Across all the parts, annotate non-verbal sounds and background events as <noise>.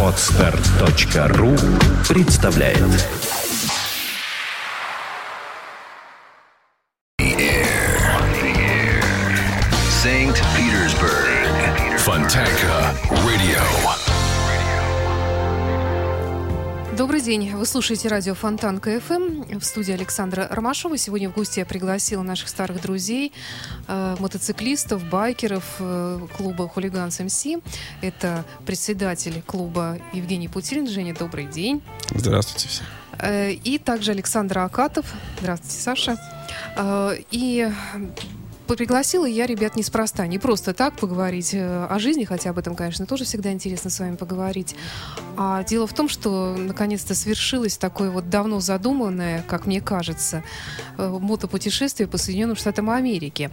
Отстар.ру представляет. Petersburg. Fontanka Radio. Добрый день. Вы слушаете радио Фонтанка FM. В студии Александра Ромашова. Сегодня в гости я пригласила наших старых друзей, э, мотоциклистов, байкеров э, клуба «Hooligans MC». Это председатель клуба Евгений Путилин. Женя, добрый день. Здравствуйте все. Э, и также Александр Акатов. Здравствуйте, Саша. Э, И пригласила я ребят неспроста, не просто так поговорить э, о жизни, хотя об этом, конечно, тоже всегда интересно с вами поговорить. А дело в том, что наконец-то свершилось такое вот давно задуманное, как мне кажется, э, мотопутешествие по Соединенным Штатам Америки.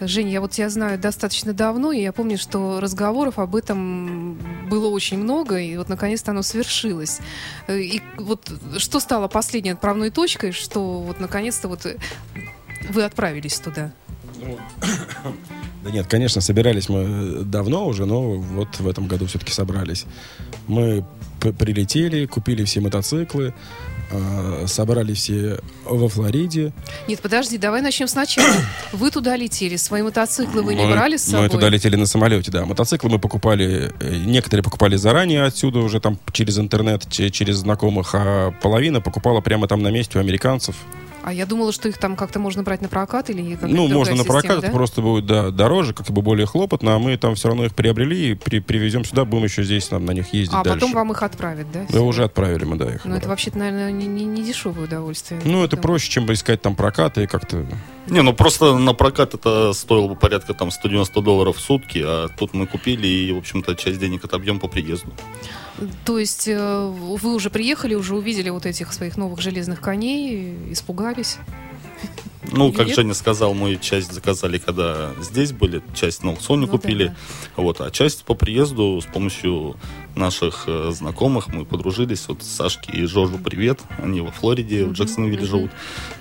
Женя, я вот тебя знаю достаточно давно, и я помню, что разговоров об этом было очень много, и вот наконец-то оно свершилось. Э, И вот что стало последней отправной точкой, что вот наконец-то вот вы отправились туда? Да нет, конечно, собирались мы давно уже, но вот в этом году все-таки собрались. Мы прилетели, купили все мотоциклы, э, собрали все во Флориде. Нет, подожди, давай начнем сначала. <coughs> Вы туда летели, свои мотоциклы вы не брали с собой? Мы туда летели на самолете, да. Мотоциклы мы покупали, э, некоторые покупали заранее отсюда уже там через интернет, че- через знакомых, а половина покупала прямо там на месте у американцев. А я думала, что их там как-то можно брать на прокат или Ну, можно на прокат, да? это просто будет да, дороже, как бы более хлопотно, а мы там все равно их приобрели и при- привезем сюда, будем еще здесь там, на них ездить А дальше. потом вам их отправят, да? Да, уже отправили мы, да, их. Ну, это вообще-то, наверное, не, не- не дешевое удовольствие. Ну, это Да. проще, чем искать там прокаты и как-то... Не, ну просто на прокат это стоило бы порядка там 190 долларов в сутки, а тут мы купили и, в общем-то, часть денег отобьем по приезду. То есть э, вы уже приехали, уже увидели вот этих своих новых железных коней, испугались? Ну, Или как нет? Женя сказал, мы часть заказали, когда здесь были, часть на аукционе Ну да, купили, да. вот, а часть по приезду с помощью наших э, знакомых мы подружились, вот Сашке и Жоржу привет, они во Флориде, в Джексонвилле мгм. живут,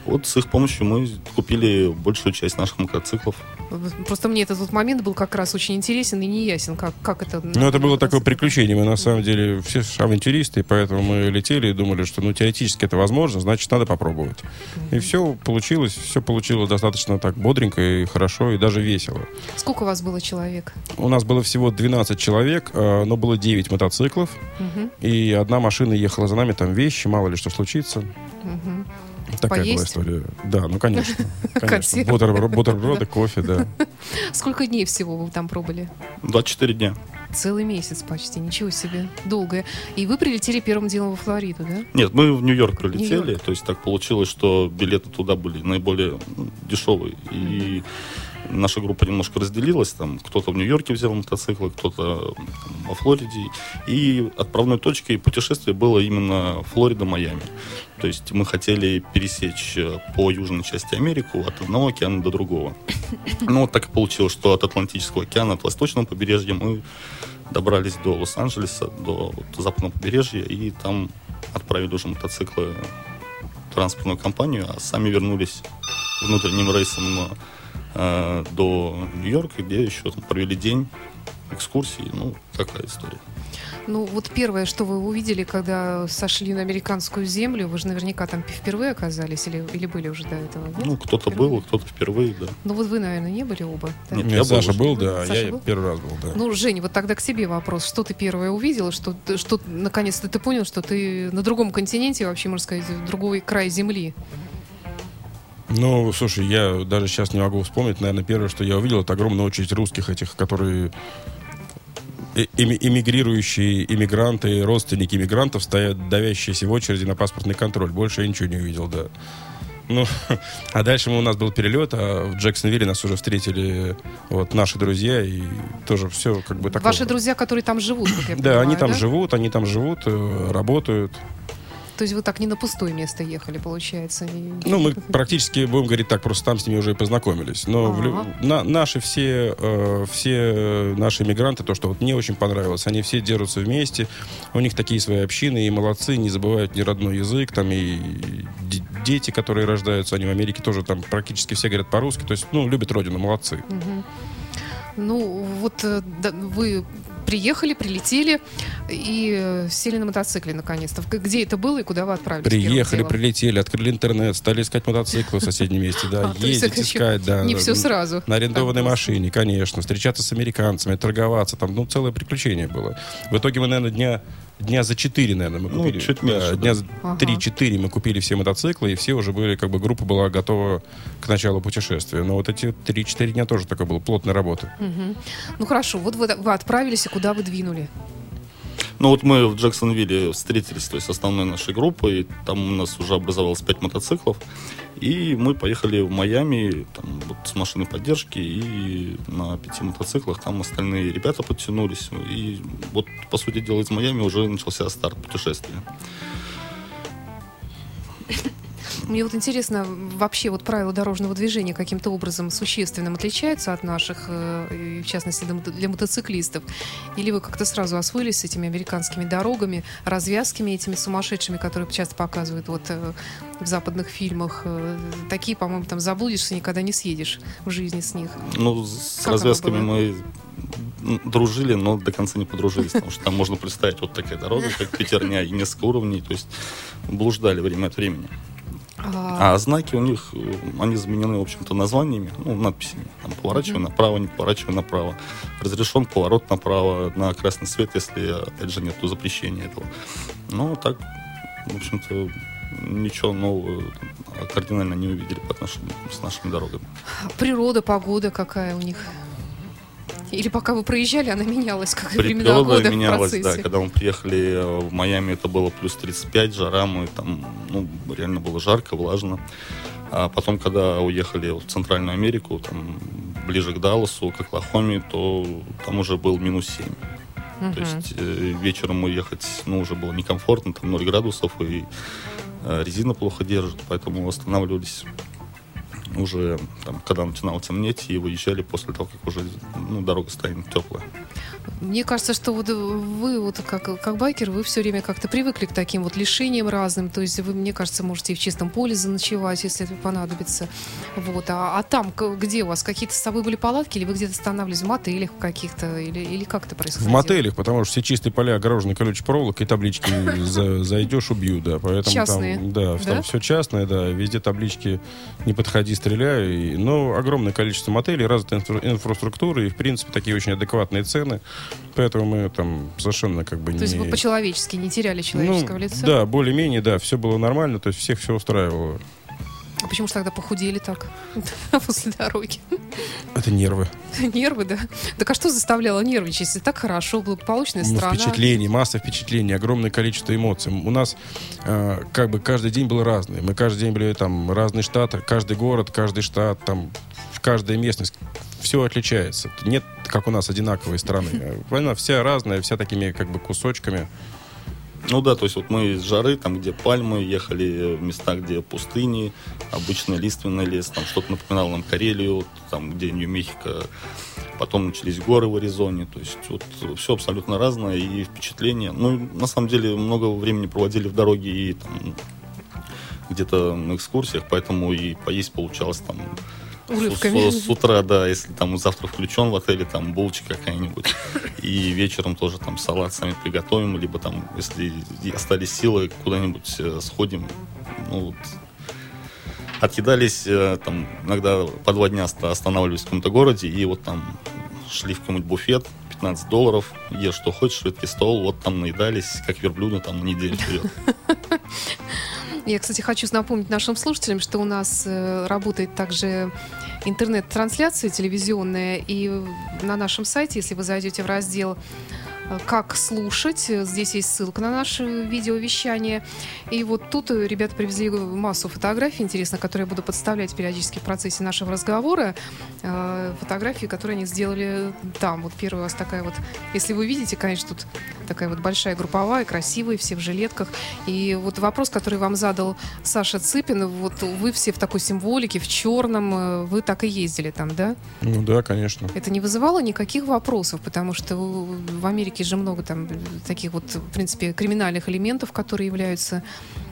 вот с их помощью мы купили большую часть наших мотоциклов. Просто мне этот вот момент был как раз очень интересен и неясен, как, как это... Ну, это было такое приключение. Мы, на самом деле, все авантюристы, поэтому мы летели и думали, что, ну, теоретически это возможно, значит, надо попробовать. И все получилось, все получилось достаточно так бодренько и хорошо, и даже весело. Сколько у вас было человек? У нас было всего 12 человек, э, но было 9 мотоциклов, Мгм, и одна машина ехала за нами, там вещи, мало ли что случится. Такая Поесть? была история. Да, ну, конечно. <laughs> конечно. Бутерброды, кофе, да. <laughs> Сколько дней всего вы там пробыли? 24 дня. Целый месяц почти, ничего себе, долго. И вы прилетели первым делом во Флориду, да? Нет, мы в Нью-Йорк прилетели, Нью-Йорк. то есть так получилось, что билеты туда были наиболее дешевые. И наша группа немножко разделилась, там кто-то в Нью-Йорке взял мотоциклы, кто-то во Флориде. И отправной точкой путешествия было именно Флорида-Майами. То есть мы хотели пересечь э, по южной части Америку от одного океана до другого. <coughs> Ну, вот так и получилось, что от Атлантического океана, от восточного побережья мы добрались до Лос-Анджелеса, до западного побережья, и там отправили уже мотоциклы в транспортную компанию, а сами вернулись внутренним рейсом э, до Нью-Йорка, где еще там провели день экскурсии, ну, такая история. Ну, вот первое, что вы увидели, когда сошли на американскую землю, вы же наверняка там впервые оказались или, или были уже до этого? нет? Ну, кто-то Впервые? был, кто-то впервые, да. Ну, вот вы, наверное, не были оба. да? Нет. Нет, Я Саша был, да, Саша я был? первый раз был, да. Ну, Жень, вот тогда к себе вопрос. Что ты первое увидела? Что, ты- что наконец-то ты понял, что ты на другом континенте, вообще, можно сказать, в другой край земли? Ну, слушай, я даже сейчас не могу вспомнить. Наверное, первое, что я увидел, это огромная очередь русских этих, которые эмигрирующие иммигранты, родственники иммигрантов стоят, давящиеся в очереди на паспортный контроль. Больше я ничего не увидел, да. Ну, <laughs> а дальше мы, у нас был перелет, а в Джексонвилле нас уже встретили вот наши друзья, и тоже все как бы такое. Ваши друзья, которые там живут, как я Да, понимаю, они там да? живут, они там живут, э, работают. То есть вы так не на пустое место ехали, получается? Ну, мы практически, будем говорить так, просто там с ними уже и познакомились. Но в Ага. на- наши все, э, все э, наши иммигранты, то, что вот мне очень понравилось, они все держатся вместе, у них такие свои общины, и молодцы, не забывают ни родной язык, там и дети, которые рождаются, они в Америке тоже там практически все говорят по-русски, то есть, ну, любят родину, молодцы. Мгм. Ну, вот э, да, вы приехали, прилетели и э, сели на мотоцикле наконец-то. Где это было и куда вы отправились? Приехали, прилетели, открыли интернет, стали искать мотоциклы в соседнем месте, да, <laughs> А, ездить, искать, да. не м, сразу. На арендованной машине, конечно, встречаться с американцами, торговаться, там, ну, целое приключение было. В итоге мы, наверное, дня, дня за четыре, наверное, мы Ну, купили. чуть да, меньше, Дня да. за Ага. 3-4 мы купили все мотоциклы, и все уже были, как бы, группа была готова к началу путешествия. Но вот эти 3-4 дня тоже такой было плотной работы. Мгм. Ну хорошо, вот вы, вы отправились, и куда вы двинули? Ну вот мы в Джексонвилле встретились, то есть основной нашей группой, там у нас уже образовалось 5 мотоциклов, и мы поехали в Майами там, вот, с машиной поддержки, и на пяти мотоциклах там остальные ребята подтянулись, и вот, по сути дела, из Майами уже начался старт путешествия. <laughs> Мне вот интересно, вообще вот правила дорожного движения каким-то образом существенным отличаются от наших, э, в частности для, мото- для мотоциклистов? Или вы как-то сразу освоились с этими американскими дорогами, развязками этими сумасшедшими, которые часто показывают вот э, в западных фильмах? Э, Такие, по-моему, там заблудишься, никогда не съедешь в жизни с них. Ну, с Как развязками мы дружили, но до конца не подружились, потому что там можно представить вот такая дорога, как пятерня, и несколько уровней, то есть блуждали время от времени. А, А знаки у них, они заменены, в общем-то, названиями, ну, надписями. Там, поворачивай направо, не поворачивай направо. Разрешен поворот направо на красный свет, если, опять же, нет запрещения этого. Ну, так, в общем-то, ничего нового кардинально не увидели по отношению с нашими дорогами. природа, погода какая у них? Или пока вы проезжали, она менялась, как и времена года в менялась, да. процессе? Когда мы приехали э, в Майами, это было плюс 35, жара, мы там, ну, реально было жарко, влажно. А потом, когда уехали в Центральную Америку, там, ближе к Далласу, к Оклахоме, то там уже был минус 7. То есть э, вечером ехать, ну, уже было некомфортно, там 0 градусов, и э, резина плохо держит, поэтому останавливались уже, там, когда начинало темнеть, и выезжали после того, как уже ну, дорога станет теплая. Мне кажется, что вот вы, вот как, как байкер, вы все время как-то привыкли к таким вот лишениям разным. То есть вы, мне кажется, можете и в чистом поле заночевать, если это понадобится. Вот. А, а там, где у вас? Какие-то с собой были палатки? Или вы где-то останавливались в мотелях каких-то? Или, или как это В происходило? мотелях, потому что все чистые поля огорожены колючей проволокой, и таблички <laughs> за- зайдешь, убьют, да. Поэтому Частные, там, да, да? там все частное, да, везде таблички не подходи, стреляй. Но огромное количество мотелей, развитая инфра- инфраструктура и, в принципе, такие очень адекватные цены. Поэтому мы там совершенно как бы То не... есть вы по-человечески не теряли человеческого Ну, лица? Да, более-менее, да, все было нормально, то есть всех все устраивало. А почему же тогда похудели так <laughs> после дороги? Это нервы. <laughs> Нервы, да? Так а что заставляло нервничать, если так хорошо, благополучная Ну, страна? впечатлений, масса впечатлений, огромное количество эмоций. У нас э, как бы каждый день был разный. Мы каждый день были там разные штаты, каждый город, каждый штат, там каждая местность. Все отличается. Нет, как у нас, одинаковой страны. <laughs> Она вся разная, вся такими как бы кусочками. Ну да, то есть вот мы из жары, там, где пальмы, ехали в места, где пустыни, обычный лиственный лес, там что-то напоминало нам Карелию, там, где Нью-Мехико. Потом начались горы в Аризоне, то есть вот все абсолютно разное и впечатления. Ну, на самом деле, много времени проводили в дороге и там где-то на экскурсиях, поэтому и поесть получалось там Урывками. С, с утра, да, если там завтра включен в отеле, там булочка какая-нибудь. И вечером тоже там салат сами приготовим, либо там, если остались силы, куда-нибудь э, сходим. Ну, вот. Отъедались э, там иногда по два дня оста- останавливались в каком-то городе, и вот там шли в какой-нибудь буфет, 15 долларов, ешь что хочешь, шведкий стол, вот там наедались, как верблюда, там неделю вперед. <laughs> Я, кстати, хочу напомнить нашим слушателям, что у нас э, работает также интернет-трансляция телевизионная, и на нашем сайте, если вы зайдете в раздел «Как слушать», э, здесь есть ссылка на наше видеовещание. И вот тут э, ребята привезли массу фотографий, интересно, которые я буду подставлять периодически в процессе нашего разговора. Э, Фотографии, которые они сделали там. Вот первая у вас такая вот, если вы видите, конечно, тут такая вот большая групповая, красивая, все в жилетках. И вот вопрос, который вам задал Саша Цыпин, вот вы все в такой символике, в черном, э, вы так и ездили там, да? Ну да, конечно. Это не вызывало никаких вопросов, потому что в в Америке же много там э, таких вот, в принципе, криминальных элементов, которые являются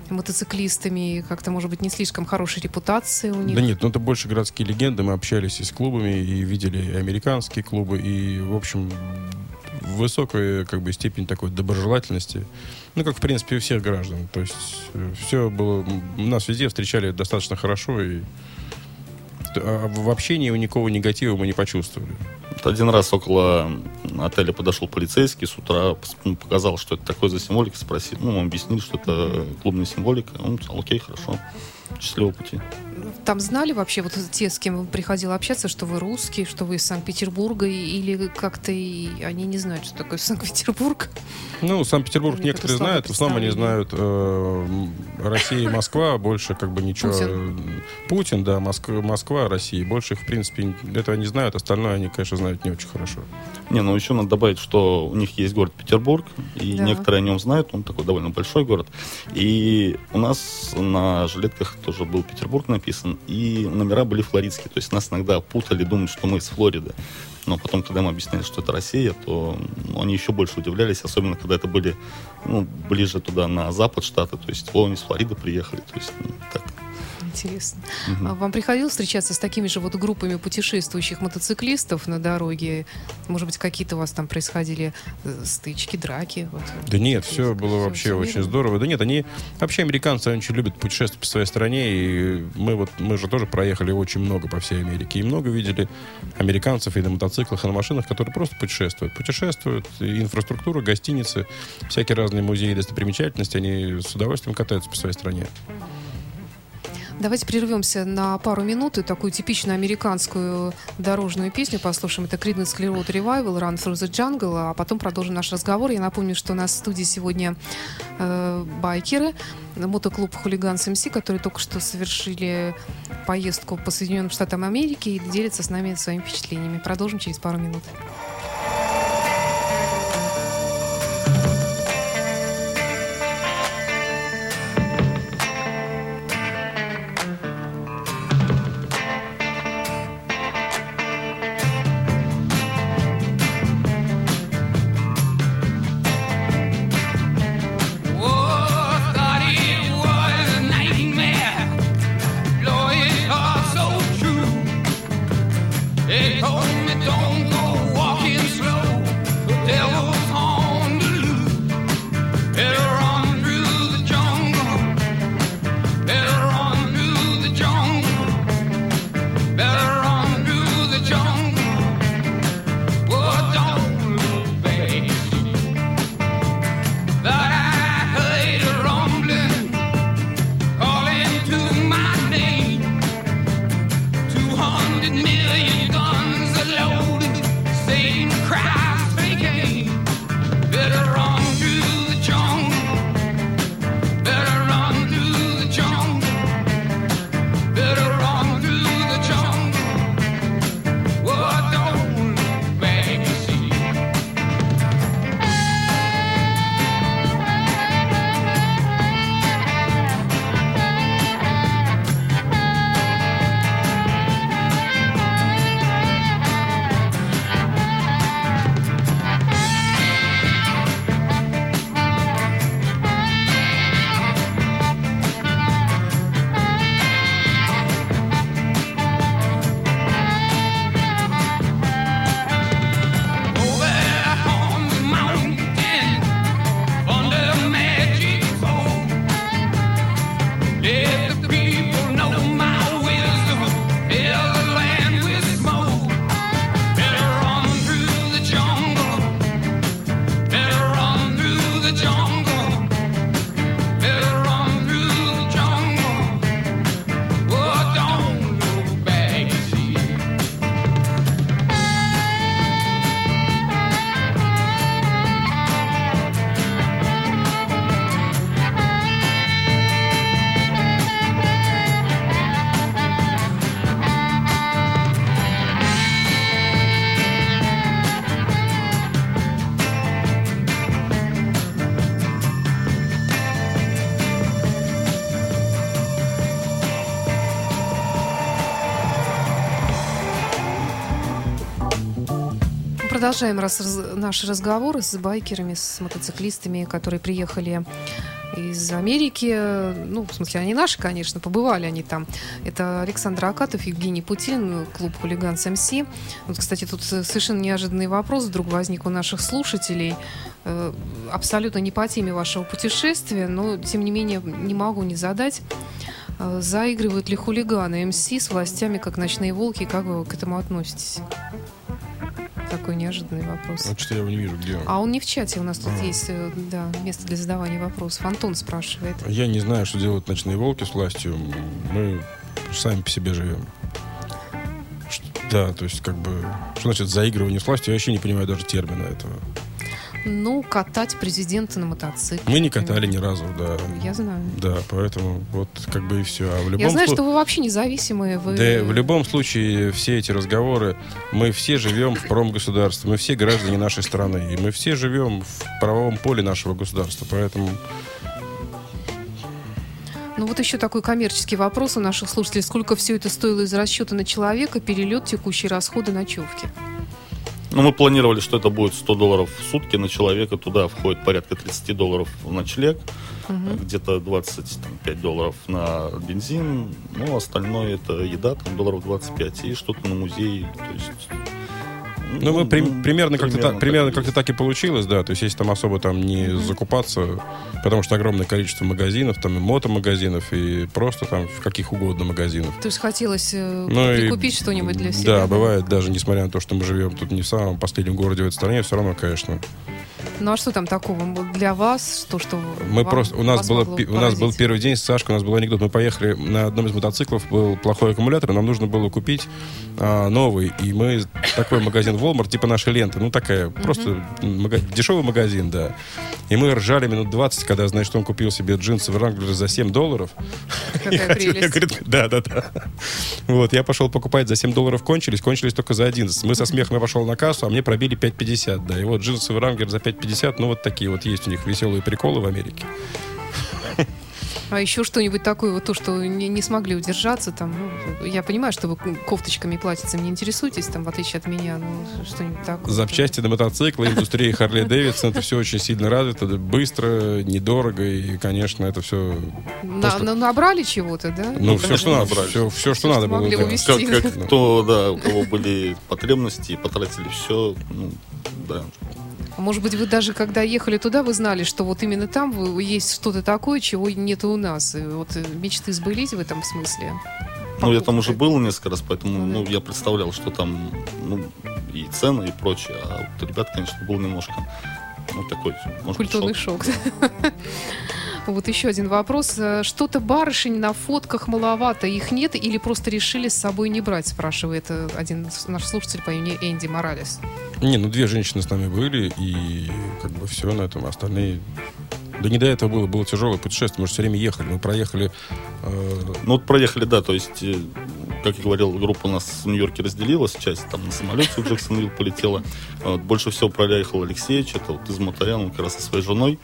мотоциклистами, как-то, может быть, не слишком хорошей репутацией у них. Да нет, ну это больше городские легенды. Мы общались и с клубами, и видели и американские клубы, и, в общем, высокая как бы степень такой доброжелательности. Ну, как, в принципе, у всех граждан. То есть все было... Нас везде встречали достаточно хорошо, и а в общении никакого негатива мы не почувствовали. Один раз около отеля подошел полицейский с утра, ну, показал, что это такое за символика, спросил. Ну, мы объяснили, что это клубная символика. Он сказал, окей, хорошо. Счастливого пути. Там знали вообще вот те, с кем приходил общаться, что вы русский, что вы из Санкт-Петербурга, или как-то и они не знают, что такое <laughs> Санкт-Петербург? Ну, Санкт-Петербург некоторые знают, в основном они знают э, Россия и Москва, больше как бы ничего... Путин, Путин да, Москва, Москва, Россия. Больше их, в принципе, этого не знают, остальное они, конечно, знают не очень хорошо. Не, ну еще надо добавить, что у них есть город Петербург, и да. некоторые о нем знают, он такой довольно большой город. И у нас на жилетках тоже был Петербург написан, и номера были флоридские. То есть нас иногда путали, думают, что мы из Флориды. Но потом, когда мы объясняли, что это Россия, то они еще больше удивлялись, особенно когда это были ну, ближе туда, на запад штата. То есть, о, они из Флориды приехали. То есть, ну, так интересно. Угу. Вам приходилось встречаться с такими же вот группами путешествующих мотоциклистов на дороге? Может быть, какие-то у вас там происходили э, стычки, драки? Вот, да нет, все было все, вообще все очень здорово. Да нет, они вообще американцы очень любят путешествовать по своей стране, и мы вот мы же тоже проехали очень много по всей Америке, и много видели американцев и на мотоциклах, и на машинах, которые просто путешествуют. Путешествуют, инфраструктура, гостиницы, всякие разные музеи, достопримечательности, они с удовольствием катаются по своей стране. Давайте прервемся на пару минут и такую типичную американскую дорожную песню послушаем. Это Creedence Clearwater Revival, Run Through the Jungle, а потом продолжим наш разговор. Я напомню, что у нас в студии сегодня э, байкеры, мотоклуб Хулиганс МС, которые только что совершили поездку по Соединенным Штатам Америки и делятся с нами своими впечатлениями. Продолжим через пару минут. Продолжаем раз, раз, наш разговор с байкерами, с мотоциклистами, которые приехали из Америки. Ну, в смысле, они наши, конечно, побывали они там. Это Александр Акатов, Евгений Путин, клуб «Хулиган СМС». Вот, кстати, тут совершенно неожиданный вопрос вдруг возник у наших слушателей. Э, абсолютно не по теме вашего путешествия, но, тем не менее, не могу не задать. Э, заигрывают ли хулиганы МС с властями, как ночные волки? Как вы к этому относитесь? Такой неожиданный вопрос. Вот что я его не вижу, где он? А он не в чате, у нас тут А. есть э, да, место для задавания вопросов. Антон спрашивает. Я не знаю, что делают ночные волки с властью. Мы сами по себе живем. Да, то есть как бы... Что значит заигрывание с властью? Я вообще не понимаю даже термина этого. Ну, катать президента на мотоцикле. Мы не катали ни разу, да. Я знаю. Да, поэтому вот как бы и все. А в любом Я знаю, слу- что вы вообще независимые. Вы... Да, в любом случае, все эти разговоры, мы все живем в промгосударстве, мы все граждане нашей страны, и мы все живем в правовом поле нашего государства, поэтому Ну вот еще такой коммерческий вопрос у наших слушателей. Сколько все это стоило из расчета на человека, перелет, текущие расходы, ночевки? Ну, мы планировали, что это будет 100 долларов в сутки на человека. Туда входит порядка 30 долларов в ночлег, где-то 25 долларов на бензин. Ну, остальное это еда, там долларов 25 и что-то на музей. То есть, Ну, мы при- примерно, как-то так, примерно и как-то так и получилось, да. То есть, если там особо там не закупаться, потому что огромное количество магазинов, там и мотомагазинов, и просто там в каких угодно магазинов. То есть хотелось э, Ну и- прикупить что-нибудь для себя? Да, бывает даже, несмотря на то, что мы живем тут не в самом последнем городе в этой стране, все равно, конечно. Ну а что там такого для вас? То, что Мы просто у нас было у нас был первый день с Сашкой, у нас был анекдот. Мы поехали на одном из мотоциклов, был плохой аккумулятор, нам нужно было купить а, новый, и мы такой магазин Walmart, типа нашей ленты, ну такая просто мага- дешевый магазин, да. И мы ржали минут 20, когда, значит, он купил себе джинсы в Wrangler за 7 долларов. Какая хотел- я говорю, да, да, да. Вот, я пошел покупать за 7 долларов, кончились, кончились только за 11. Мы со смехом я пошел на кассу, а мне пробили 5,50, да. И вот джинсы Wrangler за 5,50, ну вот такие вот есть у них веселые приколы в Америке. А еще что-нибудь такое, вот то, что не, не смогли удержаться, там, ну, я понимаю, что вы кофточками платьицами не интересуетесь, там, в отличие от меня, ну, что-нибудь такое. Запчасти на мотоциклы, индустрия Харли Дэвидсон, это все очень сильно развито, быстро, недорого, и, конечно, это все... На- просто- на- набрали чего-то, да? Ну, все, что надо, набрали. все, все, что надо что было, увезти. Как, как кто, да, у кого были потребности, потратили все, ну, да. А Может быть, вы даже когда ехали туда, вы знали, что вот именно там есть что-то такое, чего нет у нас. И вот э, мечты сбылись в этом смысле. Ну, я там уже был несколько раз, поэтому, ну, я представлял, что там, ну, и цены, и прочее. А вот ребят, конечно, был немножко, ну, такой, может Культурный шок. шок. Вот еще один вопрос. Э, Что-то барышень на фотках маловато, их нет или просто решили с собой не брать, спрашивает э, один наш слушатель по имени Энди Моралес. Не, ну две женщины с нами были, и как бы все на этом, остальные... Да не до этого было, было тяжелое путешествие, мы же все время ехали, мы проехали... э, Ну, вот проехали, да, то есть, э, как я говорил, группа у нас в Нью-Йорке разделилась, часть там на самолете в Джексонвилл полетела. Вот больше всего проехал Алексеевич, это вот из Мотояна, он как раз со своей женой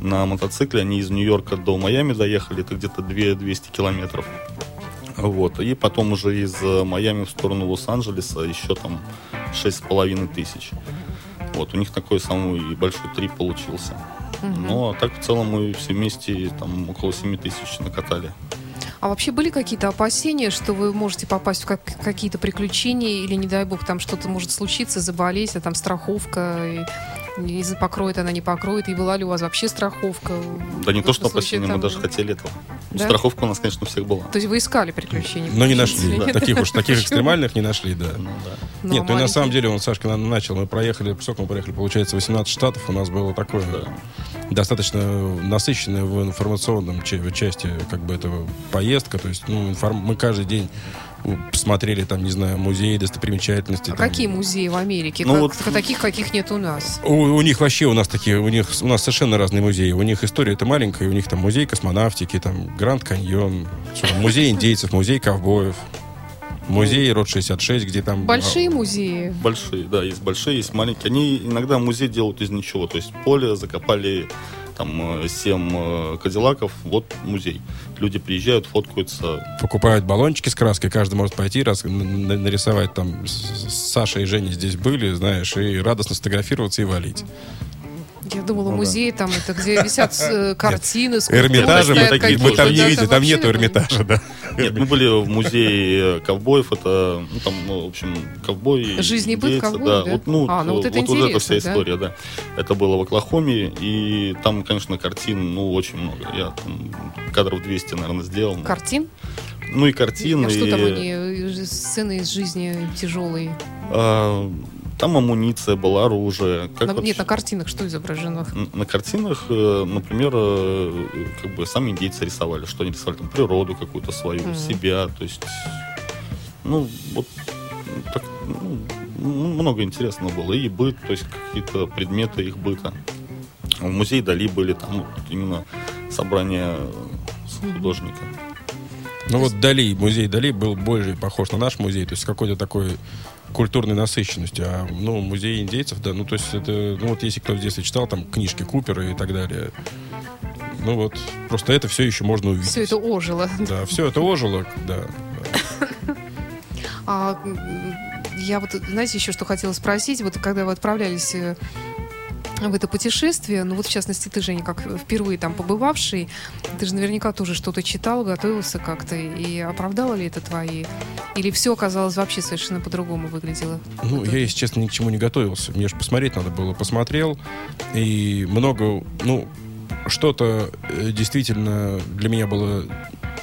на мотоцикле. Они из Нью-Йорка до Майами доехали, это где-то 2-200 километров. Вот. И потом уже из э, Майами в сторону Лос-Анджелеса еще там 6,5 тысяч. Вот, у них такой самый большой трип получился. Ну, а так в целом мы все вместе там около 7 тысяч накатали. А вообще были какие-то опасения, что вы можете попасть в как- какие-то приключения или, не дай бог, там что-то может случиться, заболеть, а там страховка, и, и за- покроет она, не покроет, и была ли у вас вообще страховка? Да не то, что опасения, мы там- даже хотели этого. Да? Страховка у нас, конечно, у всех была. То есть вы искали приключения? Но не нашли. нет? Таких уж, таких экстремальных не нашли, да. Ну, да. Ну, Нет, ну и на самом деле, он, Сашка, начал. Мы проехали, сколько мы проехали, получается, 18 штатов. У нас было такое достаточно насыщенная в информационном ча- части как бы этого поездка. То есть, ну, информ- мы каждый день у, смотрели там, не знаю, музеи, достопримечательности. А там. какие музеи в Америке? Ну Как- вот- Таких, каких нет у нас. У, у них вообще у нас такие, у них у нас совершенно разные музеи. У них история это маленькая, у них там музей космонавтики, там Гранд Каньон, музей индейцев, музей ковбоев, музей Род 66, где там Большие музеи. Большие, да, есть большие, есть маленькие. Они иногда музей делают из ничего. То есть поле закопали там э, семь э, кадиллаков, вот музей. Люди приезжают, фоткаются. покупают баллончики с краской, каждый может пойти раз нарисовать там Саша и Женя здесь были, знаешь, и радостно сфотографироваться и валить. Я думала, Ну да. музей там, это где висят э, картины, Эрмитажа мы, такие мы там не видели, там нету. Эрмитажа, да. Нет, мы были в музее ковбоев, это, ну, там, ну, в общем, ковбои. Жизнь и быт ковбоев, да? Вот, ну, А, ну вот это вот, эта вся да? история, да. Это было в Оклахоме, и там, конечно, картин, ну, очень много. Я там кадров 200, наверное, сделал. Картин? Ну, и картин, А и... что там они, э, сцены из жизни тяжелые? а, там амуниция была, оружие. Как На- вообще- Нет, на картинах что изображено? Н- На картинах, э, например, э, как бы сами индейцы рисовали, что они рисовали там природу какую-то свою, Мгм. себя, то есть, ну, вот так, ну, много интересного было. И быт, то есть какие-то предметы их быта. В музее Дали были там вот именно собрания с художника. Ну вот Дали, музей Дали был больше похож на наш музей, то есть какой-то такой культурной насыщенностью. А ну, музей индейцев, да, ну то есть это, ну вот если кто в детстве читал там книжки Купера и так далее, ну вот, просто это все еще можно увидеть. Все это ожило. Да, все это ожило, да. А, я вот, знаете, еще что хотела спросить, вот когда вы отправлялись э, в это путешествие, ну вот в частности ты, Женя, как впервые там побывавший, ты же наверняка тоже что-то читал, готовился как-то, и оправдало ли это твои? Или все оказалось вообще совершенно по-другому выглядело? Ну, я, если честно, ни к чему не готовился. Мне же посмотреть надо было. Посмотрел, и много, ну, что-то э, действительно для меня было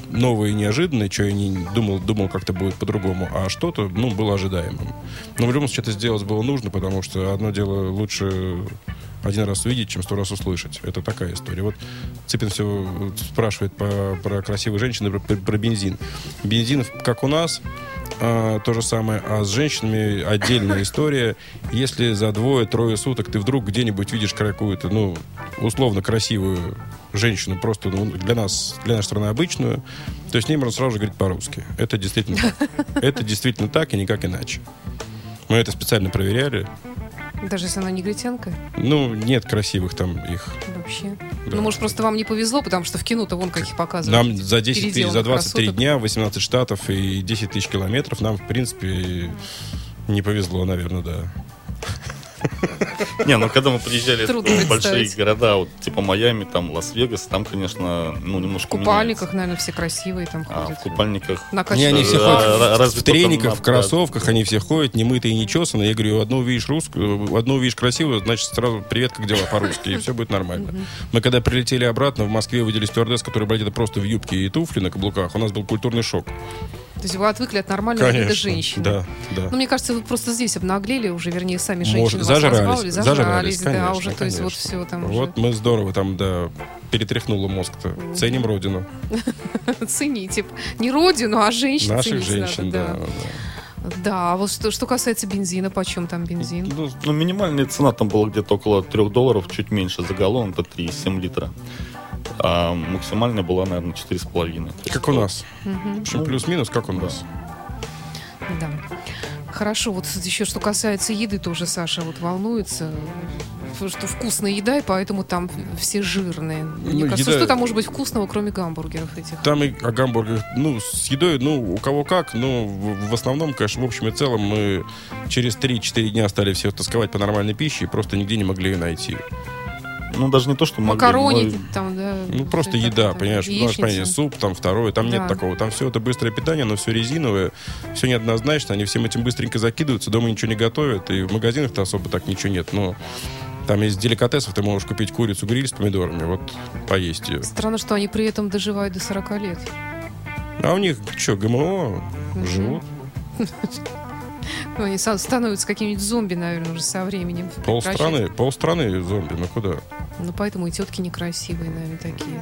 новое и неожиданное, что я не думал, думал как-то будет по-другому, а что-то, ну, было ожидаемым. Но в любом случае это сделать было нужно, потому что одно дело лучше один раз увидеть, чем сто раз услышать. Это такая история. Вот Цыпин все спрашивает про красивых женщин, и про, про бензин. Бензин, как у нас, а, то же самое, а с женщинами отдельная история. Если за двое-трое суток ты вдруг где-нибудь видишь какую-то, ну, условно красивую женщину, просто ну, для нас, для нашей страны обычную, то с ней можно сразу же говорить по-русски. Это действительно. Это действительно так и никак иначе. Мы это специально проверяли. Даже если она негритянка Ну, нет красивых там их. вообще. Да. Ну, может, просто вам не повезло, потому что в кино-то вон каких показывают. Нам за 10 тысяч, за 23 красоток. дня, 18 штатов и 10 тысяч километров нам, в принципе, не повезло, наверное, да. Не, ну когда мы приезжали в большие города, вот типа Майами, там Лас-Вегас, там, конечно, ну В немножко купальниках, наверное, все красивые там. А ходят. в купальниках Не, они все ходят в- в трениках, в кроссовках, они все ходят, немытые и нечесанные. Я говорю, одну увидишь русскую, одну увидишь красивую, значит, сразу привет, как дела по-русски, и все будет нормально. Мы когда прилетели обратно, в Москве увидели стюардесс, который была где-то просто в юбке и туфли на каблуках, у нас был культурный шок. То есть вы отвыкли от нормального вида Конечно, женщины. да, да. Ну, мне кажется, вы просто здесь обнаглели уже, вернее, сами Может, женщины вас зажрались, разбаловали, зажрались, да, конечно, уже, то есть вот конечно. все там Вот мы здорово там, да, перетряхнуло мозг-то. Ценим родину. уже <laughs> цените. Не родину, а женщин Наших женщин, да. Да, а вот что, что касается бензина, почем там бензин? Ну, ну, минимальная цена там была где-то около 3 долларов, чуть меньше за галлон, это 3,7 литра. А максимальная была, наверное, 4,5. То есть, Как у нас. Мгм. В общем, плюс-минус, как у нас. Да. Хорошо, вот еще что касается еды, тоже Саша вот волнуется, что вкусная еда, и поэтому там все жирные. Мне Ну, кажется, еда- что там может быть вкусного, кроме гамбургеров этих? Там и о гамбургерах, ну, с едой, ну, у кого как, но в, в основном, конечно, в общем и целом мы через 3-4 дня стали все тосковать по нормальной пище и просто нигде не могли ее найти. Ну, даже не то, что могли, Макарони мы- там, да. Ну, просто еда, там, понимаешь? Ну, яичница. понятно, суп, там второй, там Да. нет такого. Там все это быстрое питание, но все резиновое, все неоднозначно, они всем этим быстренько закидываются, дома ничего не готовят, и в магазинах-то особо так ничего нет, но там из деликатесов ты можешь купить курицу гриль с помидорами, вот поесть ее. Странно, что они при этом доживают до 40 лет. А у них что, ГМО живут? <laughs> Ну, они становятся какими-нибудь зомби, наверное, уже со временем. Полстраны, полстраны зомби, ну куда? Ну, поэтому и тетки некрасивые, наверное, такие.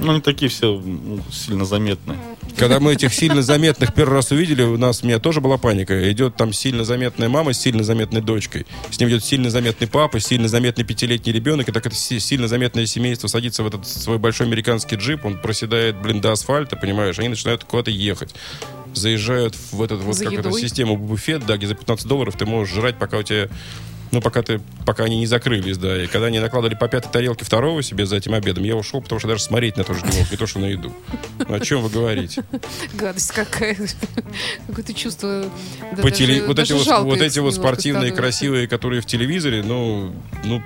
Ну, они такие все ну, сильно заметны. Когда мы этих сильно заметных первый раз увидели, у нас у меня тоже была паника. Идет там сильно заметная мама с сильно заметной дочкой. С ним идет сильно заметный папа, сильно заметный пятилетний ребенок. И так это си- сильно заметное семейство садится в этот свой большой американский джип. Он проседает, блин, до асфальта, понимаешь? Они начинают куда-то ехать. Заезжают в этот вот За как это, систему буфет, да, где за 15 долларов ты можешь жрать, пока у тебя ну, пока, ты, пока они не закрылись, да. И когда они накладывали по пятой тарелке второго себе за этим обедом, я ушел, потому что даже смотреть на то же не мог, не то, что на еду. Ну, о чем вы говорите? <laughs> Гадость какая. Какое-то чувство... да По даже- теле- вот эти даже вот, жалко вот эти вот спортивные, красивые, которые в телевизоре, ну, ну,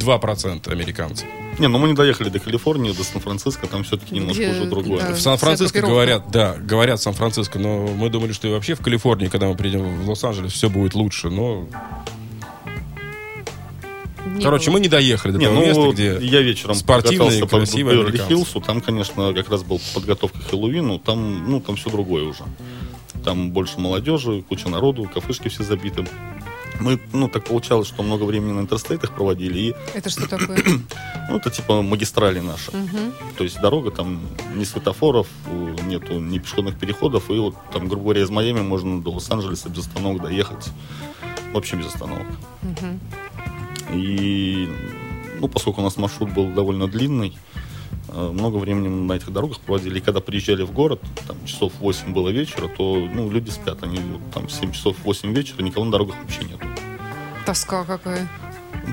2% американцев. Не, ну мы не доехали до Калифорнии, до Сан-Франциско, там все-таки немножко Где, уже другое. да. В Сан-Франциско говорят, да, говорят Сан-Франциско, но мы думали, что и вообще в Калифорнии, когда мы приедем в Лос-Анджелес, все будет лучше. Но, Не короче, было. мы не доехали до Не, того ну места, где я вечером спортивные, по красивые американцы. Беверли-Хиллсу, там, конечно, как раз был подготовка к Хэллоуину, там, ну, там все другое уже. Там больше молодежи, куча народу, кафешки все забиты. Мы, ну, так получалось, что много времени на интерстейтах проводили, и, Это что такое? <clears throat> ну, это типа магистрали наши. То есть дорога там ни светофоров, нету ни пешеходных переходов, и вот там, грубо говоря, из Майами можно до Лос-Анджелеса без остановок доехать. Вообще без остановок. И, ну, поскольку у нас маршрут был довольно длинный, много времени на этих дорогах проводили. И когда приезжали в город, там часов 8 было вечера, то ну, люди спят. Они там в 7 часов 8 вечера, никого на дорогах вообще нету. Тоска какая.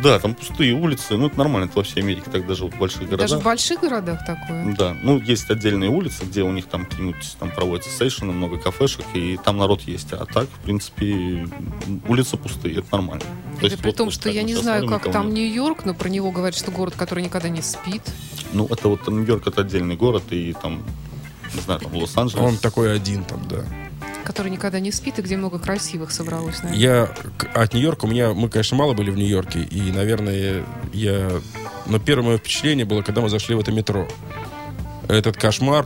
Да, там пустые улицы, ну это нормально, это во всей Америке, так даже вот в больших городах. Даже в больших городах такое. Да, ну есть отдельные улицы, где у них там какие-нибудь там проводятся сейшены, много кафешек, и там народ есть. А так, в принципе, улицы пустые, это нормально. То Это есть при вот, том, вот что я не знаю, как там нет. Нью-Йорк, но про него говорят, что город, который никогда не спит. Ну, это вот Нью-Йорк, это отдельный город, и там, не знаю, там Лос-Анджелес. он такой один там, да. Который никогда не спит и где много красивых собралось, наверное. Я от Нью-Йорка, у меня, мы, конечно, мало были в Нью-Йорке, и, наверное, я... Но первое мое впечатление было, когда мы зашли в это метро. Этот кошмар,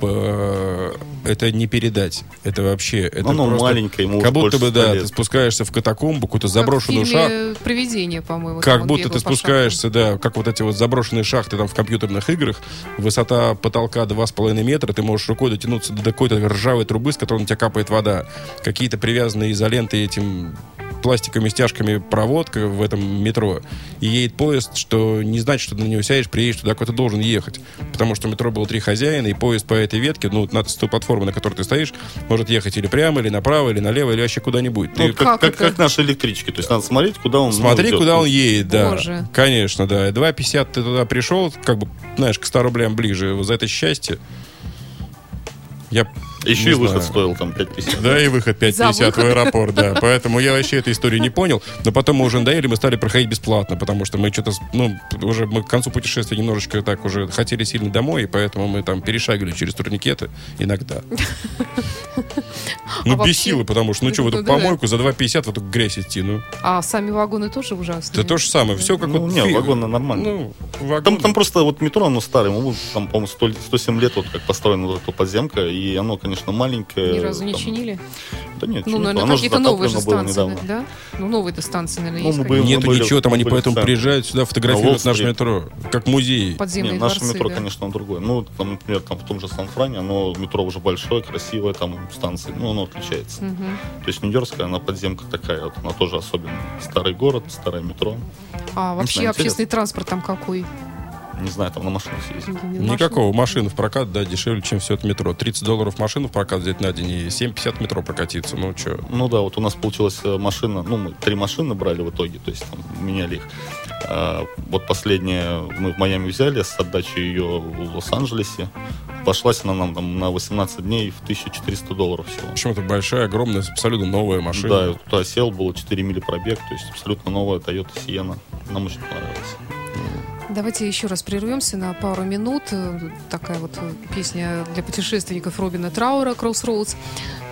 э, это не передать. Это вообще... Это Ну, оно просто маленькое, ему Как будто бы, 100 да, лет. ты спускаешься в катакомбу, какую-то Как заброшенную шахту. «Привидение», по-моему. Как будто ты спускаешься, да, как вот эти вот заброшенные шахты там в компьютерных играх. Высота потолка 2,5 метра, ты можешь рукой дотянуться до какой-то ржавой трубы, с которой на тебя капает вода. Какие-то привязанные изолентой этим пластиковыми стяжками проводка в этом метро. И едет поезд, что не значит, что ты на него сядешь, приедешь туда, куда ты должен ехать. Потому что у метро было три хозяина, и поезд по этой ветке, ну, на той платформе, на которой ты стоишь, может ехать или прямо, или направо, или налево, или вообще куда-нибудь. Ну, Ты как, как как, это? как наши электрички. То есть надо смотреть, куда он Смотри, идет. куда он едет, да. Боже. Конечно, да. 2,50 ты туда пришел, как бы, знаешь, к 100 рублям ближе. За это счастье. Я Еще не и выход знаю. стоил там 5,50. Да, и выход 5,50 За в выход. аэропорт, да. Поэтому я вообще эту историю не понял. Но потом мы уже надоели, мы стали проходить бесплатно, потому что мы что-то, ну, уже мы к концу путешествия немножечко так уже хотели сильно домой, и поэтому мы там перешагивали через турникеты иногда. Ну, А вообще- без силы, потому что, ну что, в эту Ну, да. помойку за 2,50 в эту грязь идти, ну. А сами вагоны тоже ужасные. Это то же самое, все как Ну, вот... не, фи- вагоны нормально. Ну. Там, там просто вот метро, оно старое, там, по-моему, 100 107 лет, вот как построена вот эта подземка, и оно, конечно, маленькое. Ни разу не там- чинили? Да нет, Ну, наверное, оно же какие-то новые же станции, недавно. да? Ну, новые-то станции, наверное, Ну, есть мы были- Нету были- ничего, там мы они поэтому центре. приезжают сюда, фотографируют На наше Уолл-стрит. метро, как музей. подземные Не, наше дворцы, метро, да. конечно, другое. Ну, там, например, там в том же Сан-Фране, оно метро уже большое, красивое, там станции, ну, оно отличается. То есть Нью-Йоркская, она подземка такая, вот, она тоже особенная. Старый город, старое метро. А вообще общественный транспорт там какой? Не знаю, там на машинах ездить. Никакого. Машины в прокат, да, дешевле, чем все это метро. 30 долларов машину в прокат взять на день и 7,50 в метро прокатиться. Ну, что? Ну да, вот у нас получилась э, машина, ну, мы три машины брали в итоге, то есть там меняли их. А, вот последняя мы в Майами взяли, с отдачей ее в Лос-Анджелесе. Обошлась она нам там, на 18 дней в 1400 долларов всего. В общем, это большая, огромная, абсолютно новая машина. Да, туда сел, было 4 мили пробег, то есть абсолютно новая Toyota Sienna. Нам очень понравилось. Давайте еще раз прервемся на пару минут. Э, Такая вот песня для путешественников Робина Траура «Crossroads».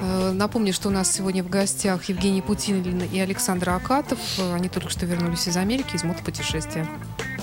Э, Напомню, что у нас сегодня в гостях Евгений Путинин и Александр Акатов. Э, Они только что вернулись из Америки, из мотопутешествия. Went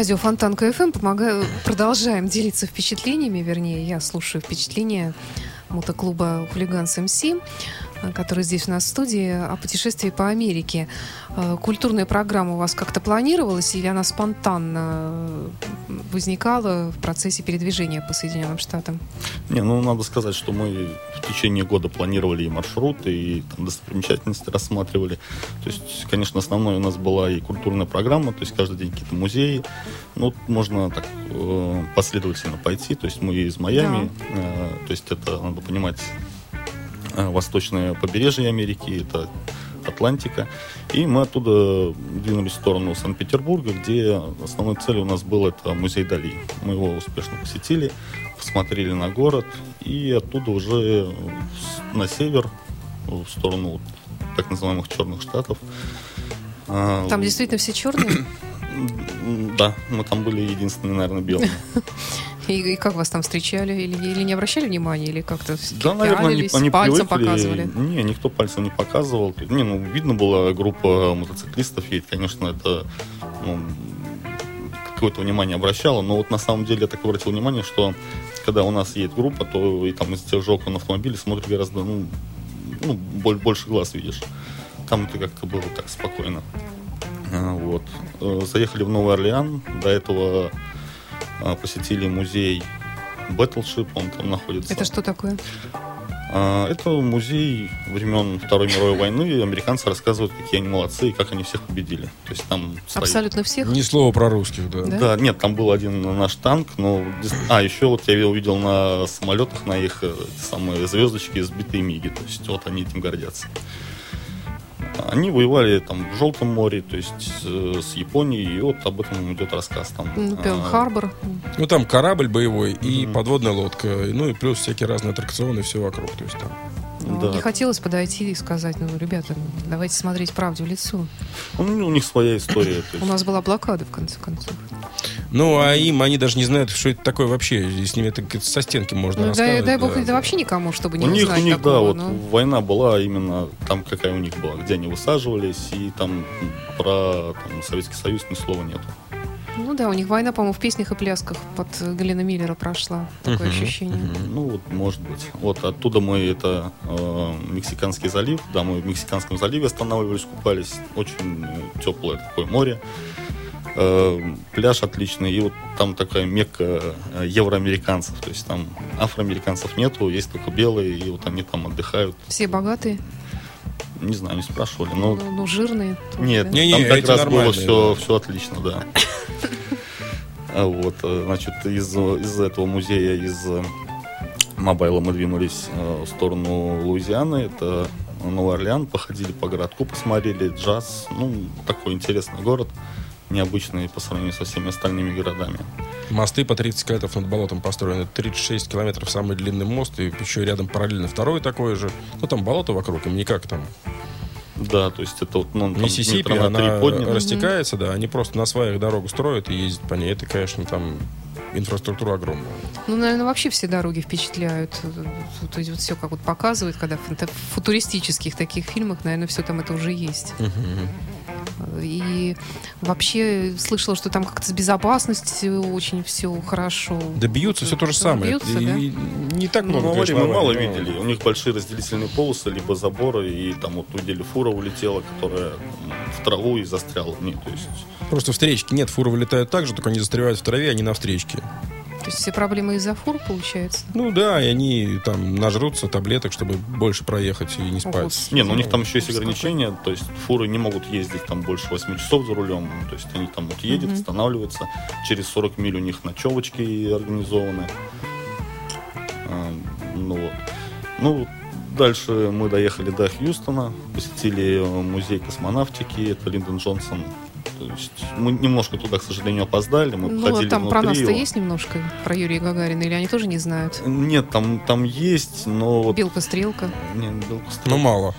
Радио Фонтан КФМ. Помогаю, продолжаем делиться впечатлениями, вернее, я слушаю впечатления мотоклуба «Хулиганс МС», который здесь у нас в студии, о путешествии по Америке. Э, Культурная программа у вас как-то планировалась или она спонтанно э, возникала в процессе передвижения по Соединенным Штатам? Не, ну надо сказать, что мы в течение года планировали и маршруты, и там достопримечательности рассматривали. То есть, конечно, основной у нас была и культурная программа, то есть каждый день какие-то музеи. Ну, можно так э, последовательно пойти. То есть мы из Майами, э, то есть это, надо понимать, восточное побережье Америки, это Атлантика. И мы оттуда двинулись в сторону Санкт-Петербурга, где основной целью у нас был это музей Дали. Мы его успешно посетили, посмотрели на город, и оттуда уже на север, в сторону так называемых черных штатов. А, Там действительно все черные? <clears throat> Да, мы там были единственные, наверное, белые. <laughs> И, и как вас там встречали? Или, или не обращали внимания? Или как-то Да, наверное, они, они пальцем привыкли. показывали? Не, никто пальцем не показывал. Не, ну, видно была группа мотоциклистов едет, конечно, это ну, какое-то внимание обращало, но вот на самом деле я так обратил внимание, что когда у нас едет группа, то и там из тех же окон автомобиля смотрит гораздо, ну, ну, боль- больше глаз видишь. Там это как-то было так спокойно. А, Вот. Э, Заехали в Новый Орлеан. До этого посетили музей Battleship, он там находится. Это что такое? А, Это музей времен Второй мировой войны. Американцы рассказывают, какие они молодцы и как они всех победили. То есть там стоит- Абсолютно всех? Ни слова про русских, да. Да? Да, нет, там был один наш танк, но... А, еще вот я увидел на самолетах, на их э, самые звездочки сбитые миги. То есть вот они этим гордятся. Они воевали там в Желтом море, то есть э, с Японией, и вот об этом идет рассказ там. Ну, А, Перл-Харбор. Ну, там корабль боевой и подводная лодка, ну и плюс всякие разные аттракционы, все вокруг. То есть там. Да. Не хотелось подойти и сказать, ну, ребята, давайте смотреть правде в лицо. Ну, у них своя история. то У нас была блокада, в конце концов. Ну, а им, они даже не знают, что это такое вообще. И с ними это со стенки можно Ну, дай, рассказывать. дай бог, да. это вообще никому, чтобы не у них, у них, такого. да, вот ну. война была именно там, какая у них была, где они высаживались, и там про там, Советский Союз ни слова нету. Ну да, у них война, по-моему, в песнях и плясках под Галина Миллера прошла. Такое ощущение. Ну, вот, может быть. Вот оттуда мы, это э, Мексиканский залив. Да, мы в Мексиканском заливе останавливались, купались. Очень теплое такое море. Э, пляж отличный. И вот там такая мекка э, евроамериканцев. То есть там афроамериканцев нету, есть только белые. И вот они там отдыхают. Все богатые, Не знаю, не спрашивали. Но ну, ну, жирные. тоже, Нет, да? Не-не, там как раз было все, да. все отлично, да. <laughs> А Вот, э, значит, из, из этого музея, из э, Мобайла мы двинулись э, в сторону Луизианы, это Новый Орлеан, походили по городку, посмотрели джаз, ну, такой интересный город, необычный по сравнению со всеми остальными городами. Мосты по 30 километров над болотом построены. 36 километров самый длинный мост, и еще рядом параллельно второй такой же. Ну, там болото вокруг, им никак там. Да, то есть это вот, ну, там Миссисипи, метра на три она поднято. растекается, да, они просто на своих дорогу строят и ездят по ней. Это, конечно, там инфраструктура огромная. Ну, наверное, вообще все дороги впечатляют. То есть вот все как вот показывают, когда в футуристических таких фильмах, наверное, все там это уже есть. И вообще слышала, что там как-то с безопасностью очень все хорошо. Да бьются, все то же самое. Бьются, И- да? и не так Ну, много, в конечно, мы мало но- видели. У них большие разделительные полосы, либо заборы, и там вот увидели фура улетела, которая в траву и застряла в ней. То есть Просто встречки нет, фуры вылетают так же, только они застревают в траве, они на встречке. То есть все проблемы из-за фур, получается? Ну да, и они там нажрутся таблеток, чтобы больше проехать и не спать. Господи. Не, ну у них там еще есть ограничения, то есть фуры не могут ездить там больше 8 часов за рулем, то есть они там вот едут, останавливаются, через 40 миль у них ночевочки организованы. А, Ну вот. Ну, дальше мы доехали до Хьюстона, посетили музей космонавтики, это Линдон Джонсон. То есть мы немножко туда, к сожалению, опоздали, мы Ну, а ходили там про нас-то есть немножко, про Юрия Гагарина, или они тоже не знают? Нет, там, там есть, но. Белка-стрелка. Не, белка Ну мало.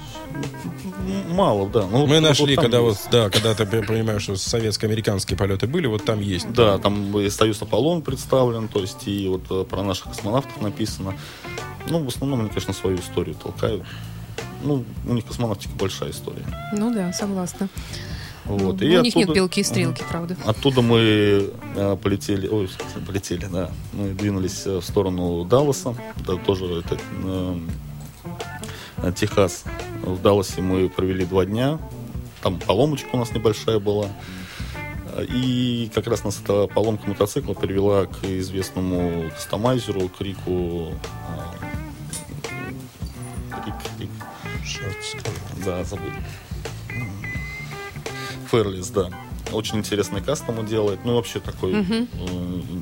Мало, да. Ну, Мы вот- нашли, вот когда есть. вот, да, когда ты понимаешь, что советско-американские полеты были, вот там есть. Да, там и Союз Аполлон представлен, то есть и вот э, про наших космонавтов написано. Ну, в основном они, конечно, свою историю толкают. Ну, у них космонавтика большая история. Ну да, согласна. Вот. Ну, И у них нет белки и стрелки, правда. Оттуда мы э, полетели, ой, полетели, да. Мы двинулись э, в сторону Далласа, да, тоже это э, Техас. В Далласе мы провели два дня. Там поломочка у нас небольшая была. И как раз нас эта поломка мотоцикла привела к известному кастомайзеру, к Рику... э, Рик, Рик, да, забыл. Ферлис, да. Очень интересный кастом он делает. Ну, вообще такой э,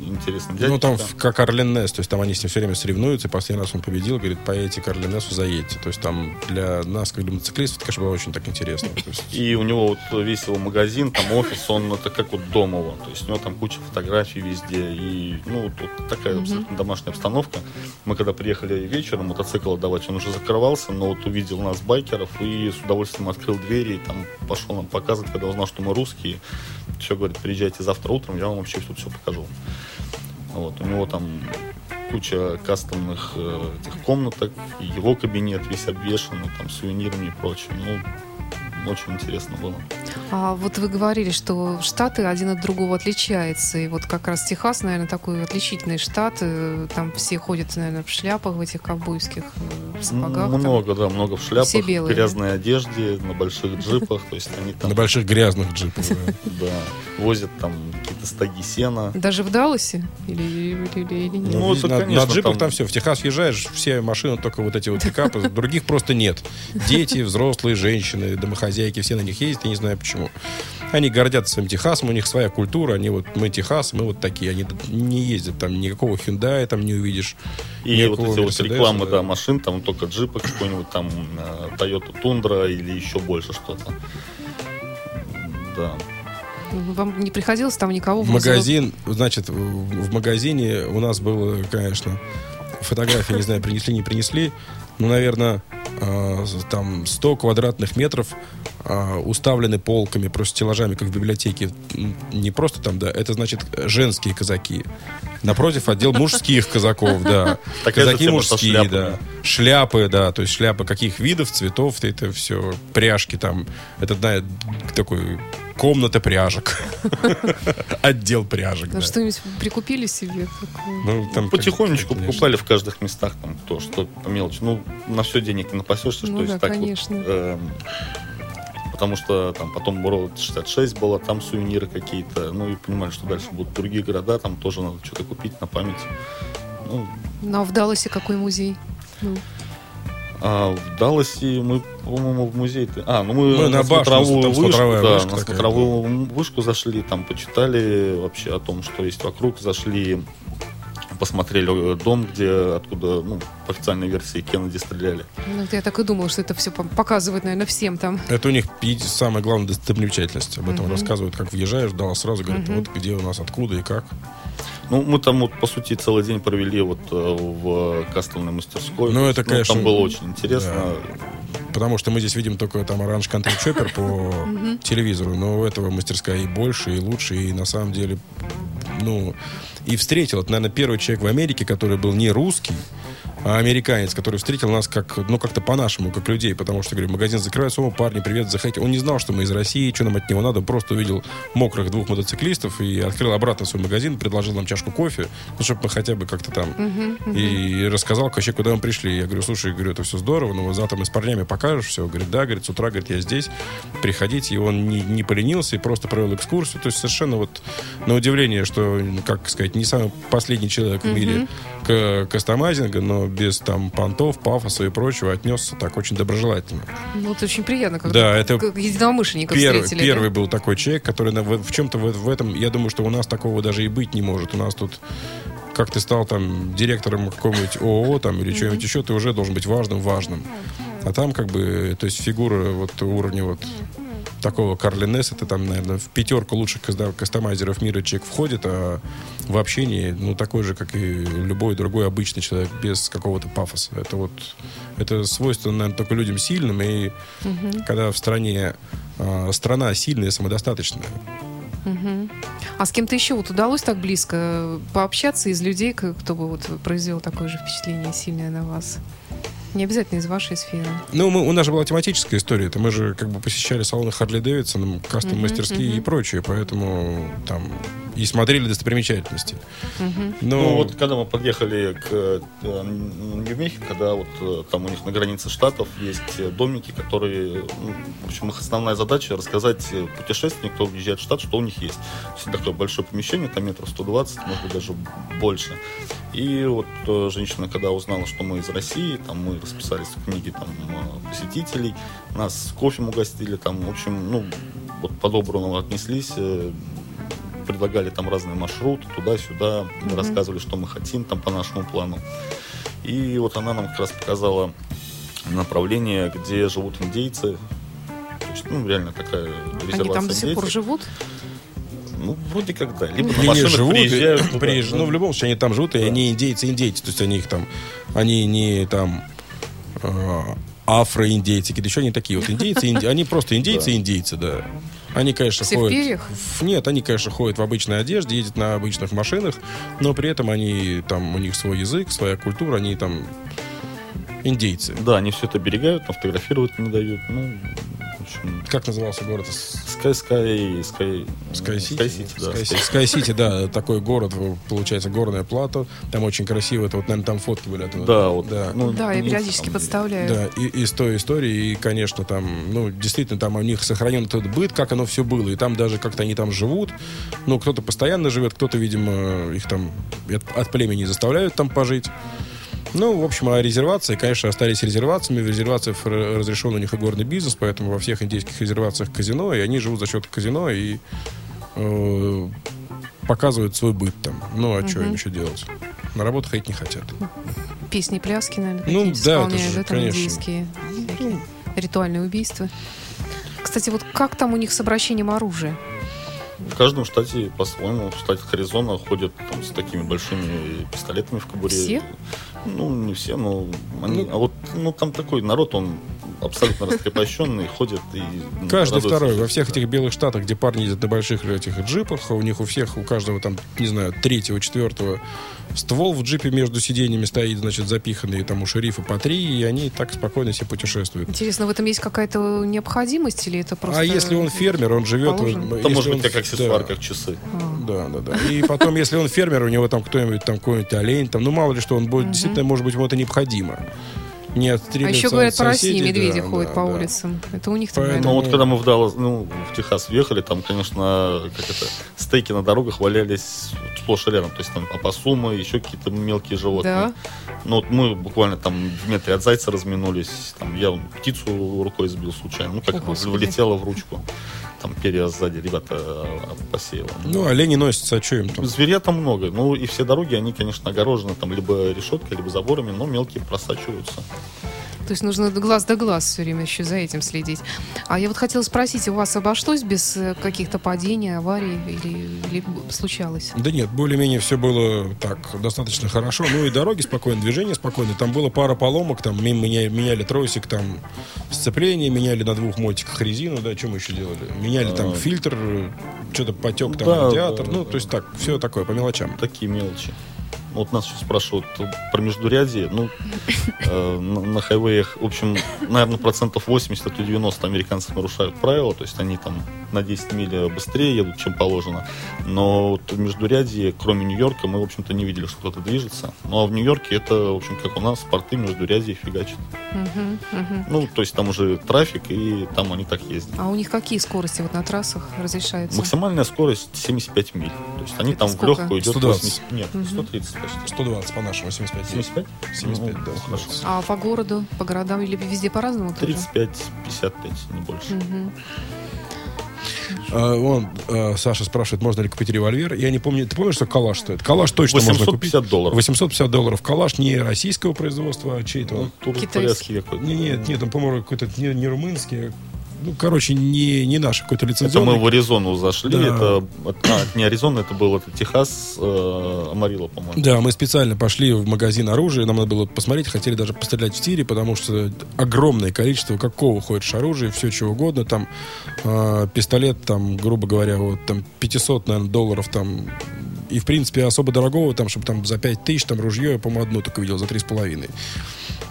интересный дядечка. Ну, там как Арлен Несс, то есть там они с ним все время соревнуются, и последний раз он победил, говорит, поедете к Арлен Нессу, заедете. То есть там для нас, как для мотоциклистов, это, конечно, было очень так интересно. Есть, И у него вот весь его магазин, там офис, он это как вот дома его. То есть у него там куча фотографий везде. И, ну, вот, вот такая абсолютно домашняя обстановка. Мы когда приехали вечером мотоцикл отдавать, он уже закрывался, но вот увидел нас, байкеров, и с удовольствием открыл двери, и там пошел нам показывать, когда узнал, что мы русские. Все, говорит, приезжайте завтра утром, я вам вообще тут все покажу. Вот, у него там куча кастомных э, этих комнаток, его кабинет весь обвешанный, там, сувенирами и прочим. Ну, очень интересно было. А вот вы говорили, что штаты один от другого отличаются. И вот как раз Техас, наверное, такой отличительный штат. Э, Там все ходят, наверное, в шляпах в этих ковбойских, э, в сапогах. там. Много, да, много в шляпах, Все белые, грязной одежде, на больших джипах. То есть они там, на больших грязных джипах. да. <laughs> возят там какие-то стаги сена. Даже в Далласе? Или, или, или- нет? Ну, это, на, конечно, на джипах там- там... все. В Техас въезжаешь, все машины, только вот эти вот пикапы, <laughs> других просто нет. Дети, взрослые, женщины, домохозяйки, все на них ездят, я не знаю почему. Они гордятся своим Техасом, у них своя культура, они вот, мы Техас, мы вот такие. Они не ездят, там никакого Hyundai там не увидишь. И вот эти вот рекламы, да. да, машин, там только джипа какой-нибудь, там э, Toyota Tundra или еще больше что-то. Да. Вам не приходилось там никого В магазин, значит, в в магазине у нас было, конечно, фотографии, не знаю, принесли, не принесли, ну, наверное, э, там 100 квадратных метров а, уставлены полками, просто стеллажами, как в библиотеке. Не просто там, да, это значит женские казаки. Напротив отдел мужских казаков, да. <laughs> Же Казаки мужские, шляпами. да. Шляпы, да, то есть шляпы каких видов, цветов, это все, пряжки там. Это, знает, такой комната пряжек. <laughs> Отдел пряжек, Ну. Что-нибудь прикупили себе? Ну, там Потихонечку покупали в каждых местах там кто что по мелочи. Ну, на все денег не напасешься, Ну что да, есть так конечно. эм, потому что там потом Урал 66 было, там сувениры какие-то. Ну и понимали, что дальше будут другие города, там тоже надо что-то купить на память. Ну, Ну, а в Далласе какой музей? Ну, а в Далласе мы, по-моему, в музей... А, ну мы, Мы на башню, смотровую там вышку, смотровая да, вышка на такая смотровую вышку зашли, там почитали вообще о том, что есть вокруг, зашли, посмотрели э, дом, где откуда, ну, по официальной версии Кеннеди стреляли. ну, вот я так и думала, что это все показывают, наверное, всем там. Это у них самая главная достопримечательность. Об этом рассказывают, как въезжаешь, дала сразу говорят, вот где у нас, откуда и как. Ну, мы там вот, по сути, целый день провели вот э, в кастомной мастерской. Ну, это, конечно, Там было очень интересно. Потому что мы здесь видим только там оранж контент чоппер по телевизору, но у этого мастерская и больше, и лучше, и на самом деле, ну, и встретил, это, наверное, первый человек в Америке, который был не русский, американец, который встретил нас как, ну, как-то по-нашему, как людей, потому что, говорю, магазин закрывается, о, парни, привет, заходите. Он не знал, что мы из России, что нам от него надо, просто увидел мокрых двух мотоциклистов и открыл обратно свой магазин, предложил нам чашку кофе, ну, чтобы мы хотя бы как-то там, и рассказал вообще, куда мы пришли. Я говорю, слушай, говорю, это все здорово, но вот завтра мы с парнями покажешь все. Говорит, да, говорит, с утра, говорит, я здесь, приходите. И он не, не поленился и просто провел экскурсию. То есть совершенно вот на удивление, что, как сказать, не самый последний человек в мире к кастомайзинга, но без там понтов, пафоса и прочего отнесся так очень доброжелательно. Ну, это очень приятно, когда Да, это как единомышленников Первый, встретили. да? первый был такой человек, который на- в, в чем-то в, в этом, я думаю, что у нас такого даже и быть не может. У нас тут, как ты стал там директором какого-нибудь ООО там или чего-нибудь еще, ты уже должен быть важным, важным. А там как бы, то есть фигура вот уровня вот такого Карли Несса, это там, наверное, в пятерку лучших кастомайзеров мира человек входит, а в общении, ну, такой же, как и любой другой обычный человек, без какого-то пафоса. Это вот, это свойственно, наверное, только людям сильным, и когда в стране а, страна сильная, самодостаточная. А с кем-то еще вот удалось так близко пообщаться из людей, кто бы вот произвел такое же впечатление сильное на вас? Не обязательно из вашей сферы. Ну, мы, у нас же была тематическая история. Это мы же как бы посещали салоны Харли Дэвидсона, кастом мастерские и прочее, поэтому там и смотрели достопримечательности. Но Ну, вот когда мы подъехали к э, Нью-Мехико, когда вот э, там у них на границе штатов есть э, домики, которые, ну, в общем, их основная задача рассказать путешественнику, кто въезжает в штат, что у них есть. То есть такое большое помещение, там метров 120, может быть, даже больше. И вот женщина, когда узнала, что мы из России, там мы расписались в книге там посетителей, нас кофе угостили, там, в общем, ну, вот по-доброму отнеслись, предлагали там разные маршруты туда-сюда, мы рассказывали, что мы хотим там по нашему плану. И вот она нам как раз показала направление, где живут индейцы. То есть, ну, реально такая резервация Они там до сих пор живут? Ну, вроде как да. Либо на машинах живут, приезжают. и- туда. приезж- ну, в любом случае, они там живут, и Да. они индейцы-индейцы. То есть они их там, они не там э, афроиндейцы, какие-то еще они такие вот индейцы, инди- они просто индейцы-индейцы, да. Они, конечно, Все в ходят... перьях? в- Нет, они, конечно, ходят в обычной одежде, ездят на обычных машинах, но при этом они, там, у них свой язык, своя культура, они там индейцы. Да, они все это берегают, но фотографировать не дают. Ну, общем, Как назывался город? Sky, Sky, Sky, Sky City, Sky City, да. Sky City. Sky City, да, такой город, получается, горная плата. Там очень красиво. Это вот, наверное, там фотки были оттуда. Да, вот. Да. ну, Да, я ну, периодически подставляю. Да, и из той истории, и, конечно, там, ну, действительно, там у них сохранен этот быт, как оно все было, и там даже как-то они там живут, ну, кто-то постоянно живет, кто-то, видимо, их там от племени заставляют там пожить. Ну, в общем, а резервации, конечно, остались резервациями. В резервациях разрешен у них и горный бизнес, поэтому во всех индейских резервациях казино, и они живут за счет казино и э, показывают свой быт там. Ну, а что им еще делать? На работу ходить не хотят. Песни, пляски, наверное, Ну, да, это исполняют, же, да, там конечно. индийские всякие ритуальные убийства. Кстати, вот как там у них с обращением оружия? В каждом штате по-своему. В штате Харизона ходят там, с такими большими пистолетами в кобуре. Все? Ну, не все, но они... а вот, ну, там такой народ, он абсолютно раскрепощенные, ходят и... Каждый второй. Во всех этих белых штатах, где парни ездят на больших этих джипах, у них у всех, у каждого там, не знаю, третьего, четвертого ствол в джипе между сиденьями стоит, значит, запиханный там у шерифа по три, и они так спокойно себе путешествуют. Интересно, в этом есть какая-то необходимость или это просто... А если он фермер, он живет... положено? вот, Это может он- быть как аксессуар, да. как часы. Да, да, да. И потом, если он фермер, у него там кто-нибудь, там какой-нибудь олень, там, ну мало ли что, он будет, действительно, может быть, ему это необходимо. Не А отстреливаться еще говорят, от по России медведи да, ходят да, по да. улицам. Это у них Поэтому- Ну вот когда мы в Даллас, ну, в Техас въехали, там, конечно, как это, стейки на дорогах валялись сплошь и рядом. То есть там опасумы, еще какие-то мелкие животные. Да. Ну вот мы буквально там в метре от зайца разминулись. Там я птицу рукой сбил случайно. Ну как О, влетела в ручку. Там перья сзади ребята а, посеяло. Ну, олени носятся, а что им там? Зверя там много. Ну и все дороги, они, конечно, огорожены там либо решеткой, либо заборами, но мелкие просачиваются. То есть нужно глаз да глаз все время еще за этим следить. А я вот хотела спросить, у вас обошлось без э, каких-то падений, аварий или, или случалось? Да нет, более-менее все было так, достаточно хорошо. Ну и дороги спокойно, движение спокойно. Там было пара поломок, там ми- меня- меняли тросик, там сцепление, меняли на двух мотиках резину, да, что мы еще делали? Меняли там фильтр, что-то потек там Да, радиатор. да, ну, да. то есть так, все такое, по мелочам. Такие мелочи. Вот нас сейчас спрашивают про междурядье. Ну, э, на, на хайвеях, в общем, наверное, процентов 80, а то 90 американцев нарушают правила. То есть они там на 10 миль быстрее едут, чем положено. Но вот в междурядье, кроме Нью-Йорка, мы, в общем-то, не видели, что кто-то движется. Ну, а в Нью-Йорке это, в общем, как у нас, порты междурядье фигачат. Ну, то есть там уже трафик, и там они так ездят. А у них какие скорости вот на трассах разрешаются? Максимальная скорость 75 миль. То есть они Это там сколько? в легкую идет 120. 80. Нет, 130 почти. 120 по-нашему, 75. 75? 75, Ну, да. хорошо. А по городу, по городам или везде по-разному тоже? 35-55, не больше. А, вон, а, Саша спрашивает, можно ли купить револьвер. Я не помню, ты помнишь, что калаш стоит? Калаш точно можно купить. 850 долларов. 850 долларов. Калаш не российского производства, а чей-то он. Тур Китайский. турецкий какой-то. Не, нет, нет, он, по-моему, какой-то не, не румынский. Ну, короче, не, не наш, какой-то Это лицензионный. мы в Аризону зашли. Да. Это, а, не Аризона, это был это Техас, э, Амарило, по-моему. Да, мы специально пошли в магазин оружия, нам надо было посмотреть, хотели даже пострелять в тире, потому что огромное количество какого хочешь оружия, все чего угодно, там э, пистолет, там, грубо говоря, вот там 500, наверное, долларов там, и в принципе особо дорогого, там, чтобы там за 5 тысяч, там ружье, я, по-моему, одну только видел за 3,5.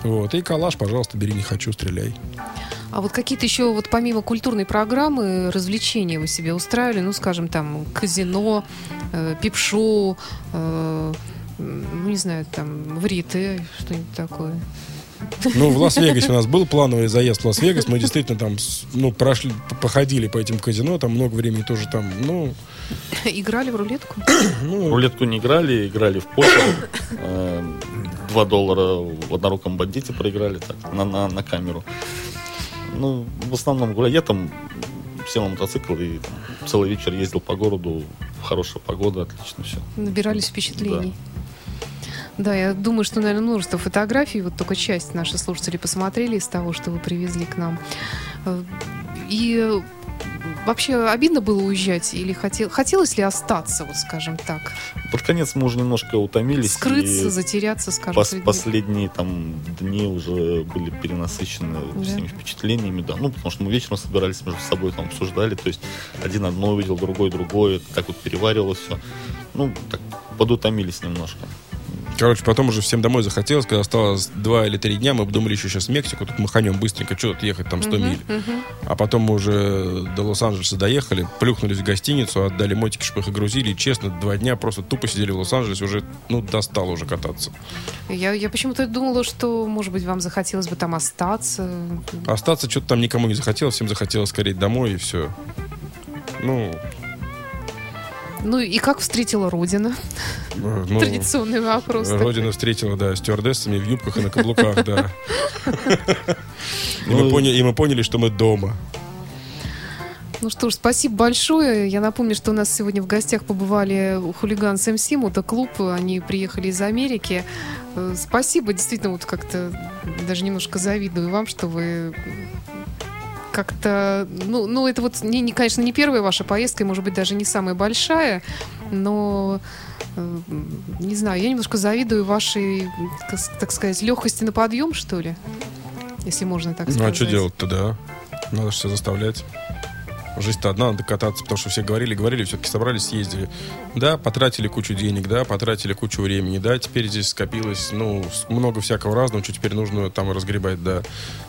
Вот, и калаш, пожалуйста, бери, не хочу, стреляй. А вот какие-то еще, вот помимо культурной программы, развлечения вы себе устраивали? Ну, скажем, там, казино, э, пип-шоу, э, ну, не знаю, там, варьете, что-нибудь такое. Ну, в Лас-Вегасе у нас был плановый заезд в Лас-Вегас. Мы действительно там, ну, прошли, походили по этим казино, там много времени тоже там, ну, Играли в рулетку? <coughs> ну, Рулетку не играли, играли в покер. Э, Два доллара в одноруком бандите проиграли так, на, на, на камеру. Ну, в основном гуляю. Я там сел на мотоцикл и там целый вечер ездил по городу. Хорошая погода, отлично все. Набирались впечатлений. Да, я думаю, что, наверное, множество фотографий, вот только часть наши слушатели посмотрели из того, что вы привезли к нам. Э, И вообще обидно было уезжать или хотел, хотелось ли остаться, вот скажем так? Под конец мы уже немножко утомились. Скрыться, затеряться, скажем, пос- среди- последние там дни уже были перенасыщены Да. всеми впечатлениями, да. Ну, потому что мы вечером собирались между собой там обсуждали, то есть один одно увидел, другой другое, так вот переваривалось все. Ну, так подутомились немножко. Короче, потом уже всем домой захотелось, когда осталось два или три дня, мы думали еще сейчас в Мексику, тут маханем быстренько, что тут ехать там 100 миль. А потом мы уже до Лос-Анджелеса доехали, плюхнулись в гостиницу, отдали мотики, чтобы их огрузили, и честно, два дня просто тупо сидели в Лос-Анджелесе, уже, ну, достало уже кататься. Я, я почему-то думала, что, может быть, вам захотелось бы там остаться. Остаться что-то там никому не захотелось, всем захотелось скорее домой, и все. Ну, Ну и как встретила Родина? ну, <laughs> Традиционный вопрос. такой. Родина встретила, да, стюардессами в юбках и на каблуках, да. <laughs> И мы поняли- что мы дома. Ну что ж, спасибо большое. Я напомню, что у нас сегодня в гостях побывали хулиган с МС, мотоклуб. Они приехали из Америки. Э, Спасибо, действительно, вот как-то даже немножко завидую вам, что вы как-то, ну, ну это вот, не, не, конечно, не первая ваша поездка, и, может быть, даже не самая большая, но, э, не знаю, я немножко завидую вашей, так сказать, легкости на подъем, что ли. если можно так Ну, сказать. а что делать-то, да? Надо все заставлять. Жизнь-то одна, надо кататься, потому что все говорили, говорили, все-таки собрались, съездили. Да, потратили кучу денег, да, потратили кучу времени, да, теперь здесь скопилось, ну, много всякого разного, что теперь нужно там разгребать, да.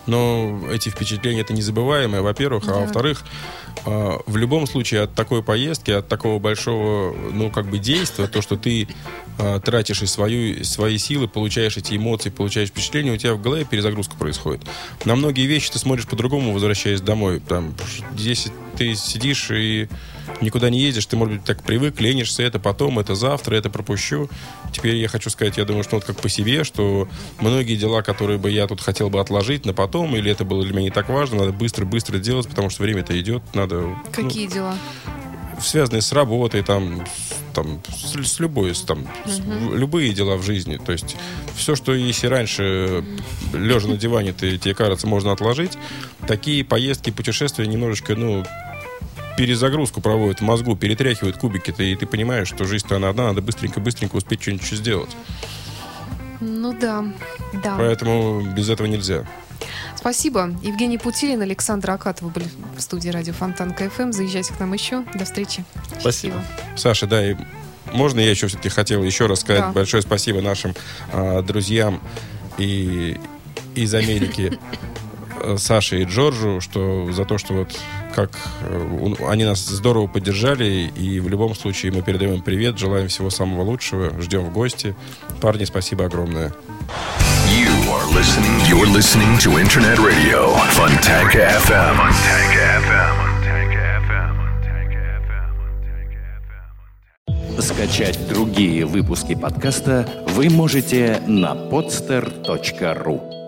Но эти впечатления, это незабываемое, во-первых, а Да. во-вторых, а, в любом случае от такой поездки, от такого большого, ну, как бы действия, то, что ты а, тратишь и свою, свои силы, получаешь эти эмоции, получаешь впечатления, у тебя в голове перезагрузка происходит. На многие вещи ты смотришь по-другому, возвращаясь домой. Там, здесь ты сидишь и никуда не ездишь, ты, может быть, так привык, ленишься, это потом, это завтра, это пропущу. Теперь я хочу сказать, я думаю, что вот как по себе, что многие дела, которые бы я тут хотел бы отложить на потом, или это было для меня не так важно, надо быстро-быстро делать, потому что время-то идет, надо... ну, Какие дела? связанные с работой, там, с- там, с, с любой, с, там, с- в- любые дела в жизни. То есть все, что если раньше лежа на диване ты, тебе кажется, можно отложить, такие поездки, путешествия немножечко, ну, перезагрузку проводят в мозгу, перетряхивают кубики, ты, и ты понимаешь, что жизнь-то она одна, надо быстренько-быстренько успеть что-нибудь еще сделать. Ну да, да. Поэтому без этого нельзя. Спасибо. Евгений Путилин, Александр Акатова были в студии радио Фонтан КФМ. Заезжайте к нам еще. До встречи. Спасибо. Саша, да, и можно я еще все-таки хотел еще раз сказать Да. большое спасибо нашим а, друзьям и из Америки <laughs> Саше и Джорджу, что за то, что вот как э, они нас здорово поддержали, и в любом случае мы передаем им привет, желаем всего самого лучшего, ждем в гости. Парни, спасибо огромное. You are listening. You're listening to Internet Radio, FM. Funtank FM. Скачать другие выпуски подкаста вы можете на podster.ru.